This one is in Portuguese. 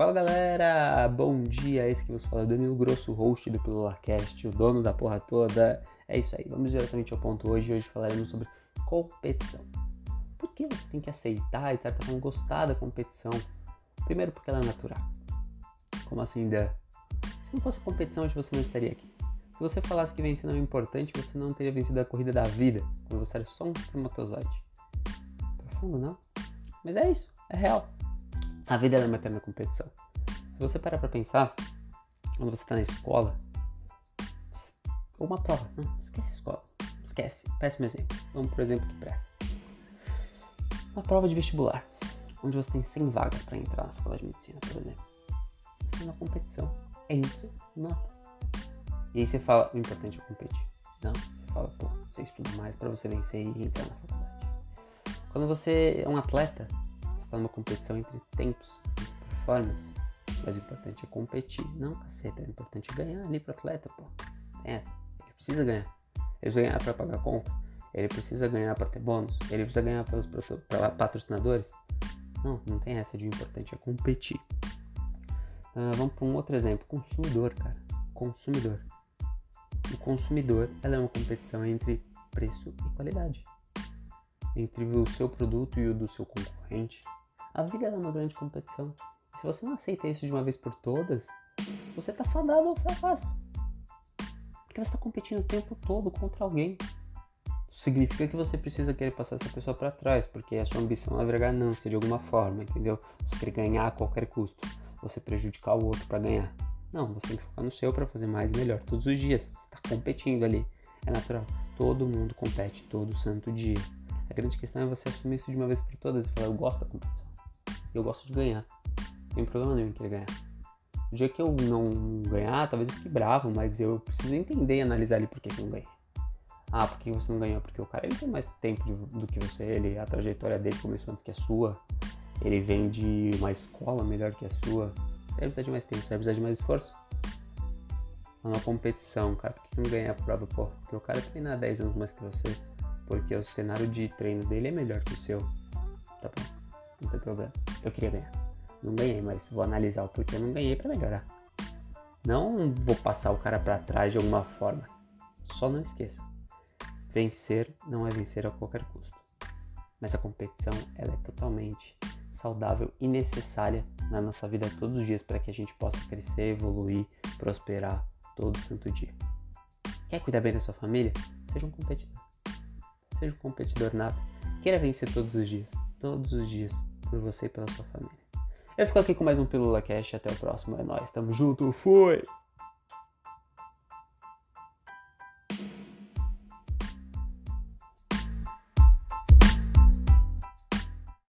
Fala galera, bom dia, esse que você fala, Danilo Grosso, host do PilulaCast, o dono da porra toda. É isso aí, vamos diretamente ao ponto hoje. Hoje falaremos sobre competição. Por que você tem que aceitar e tratar como gostar da competição? Primeiro, porque ela é natural. Como assim, Dan? Se não fosse competição, hoje você não estaria aqui. Se você falasse que vencer não é importante, você não teria vencido a corrida da vida, quando você era só um espermatozoide. Profundo, não? Mas é isso, é real. A vida é uma eterna competição. Se você parar pra pensar, quando você tá na escola, ou uma prova, não, esquece a escola, esquece, péssimo exemplo. Vamos por exemplo que presta. Uma prova de vestibular, onde você tem 100 vagas para entrar na faculdade de medicina, por exemplo. Você é uma competição entre notas. E aí você fala, o importante é competir. Não, você fala, pô, você estuda mais para você vencer e entrar na faculdade. Quando você é um atleta, está numa competição entre tempos performance. Mas o importante é competir. Não, caceta, o importante é ganhar ali pro atleta, pô. Tem essa. Ele precisa ganhar. Ele precisa ganhar para pagar a conta. Ele precisa ganhar para ter bônus. Ele precisa ganhar pelos patrocinadores. Não, não tem essa de importante é competir. Uh, vamos para um outro exemplo. Consumidor, cara. Consumidor. O consumidor ela é uma competição entre preço e qualidade. Entre o seu produto e o do seu concorrente. A vida é uma grande competição. Se você não aceita isso de uma vez por todas, você está fadado ao fracasso. Porque você está competindo o tempo todo contra alguém. Significa que você precisa querer passar essa pessoa para trás, porque a sua ambição é ver ganância de alguma forma, entendeu? Você quer ganhar a qualquer custo, você prejudicar o outro para ganhar. Não, você tem que focar no seu para fazer mais e melhor todos os dias. Você está competindo ali, é natural. Todo mundo compete todo santo dia. A grande questão é você assumir isso de uma vez por todas e falar: eu gosto da competição. Eu gosto de ganhar. Não tem problema nenhum em querer ganhar. No dia que eu não ganhar, talvez eu fique bravo, mas eu preciso entender e analisar ali por que, eu não ganhei. Ah, por que você não ganhou? Porque o cara ele tem mais tempo de, do que você, ele, a trajetória dele começou antes que a sua, ele vem de uma escola melhor que a sua. Você vai precisar de mais tempo, você vai precisar de mais esforço. É uma competição, cara. Por que não ganha a prova? Pô, porque o cara treina 10 anos mais que você. Porque o cenário de treino dele é melhor que o seu. Tá bom? Não tem problema. Eu queria ganhar. Não ganhei, mas vou analisar o porquê eu não ganhei para melhorar. Não vou passar o cara para trás de alguma forma. Só não esqueça. Vencer não é vencer a qualquer custo. Mas a competição ela é totalmente saudável e necessária na nossa vida todos os dias para que a gente possa crescer, evoluir, prosperar todo santo dia. Quer cuidar bem da sua família? Seja um competidor. Seja um competidor nato. Queira vencer todos os dias. Todos os dias por você e pela sua família. Eu fico aqui com mais um Pílula Cash. Até o próximo. É nóis. Tamo junto. Fui!